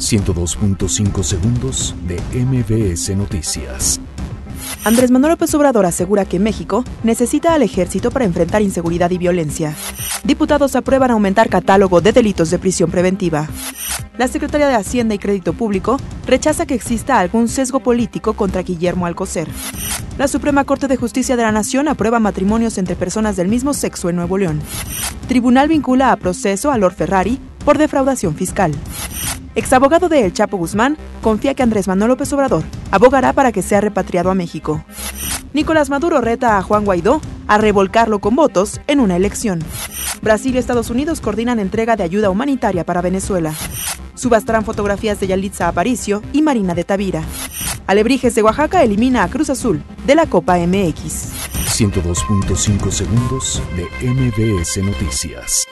102.5 segundos de MBS Noticias. Andrés Manuel López Obrador asegura que México necesita al ejército para enfrentar inseguridad y violencia. Diputados aprueban aumentar catálogo de delitos de prisión preventiva. La Secretaría de Hacienda y Crédito Público rechaza que exista algún sesgo político contra Guillermo Alcocer. La Suprema Corte de Justicia de la Nación aprueba matrimonios entre personas del mismo sexo en Nuevo León. Tribunal vincula a proceso a Lord Ferrari por defraudación fiscal. Exabogado de El Chapo Guzmán confía que Andrés Manuel López Obrador abogará para que sea repatriado a México. Nicolás Maduro reta a Juan Guaidó a revolcarlo con votos en una elección. Brasil y Estados Unidos coordinan entrega de ayuda humanitaria para Venezuela. Subastarán fotografías de Yalitza Aparicio y Marina de Tavira. Alebrijes de Oaxaca elimina a Cruz Azul de la Copa MX. 102.5 segundos de MBS Noticias.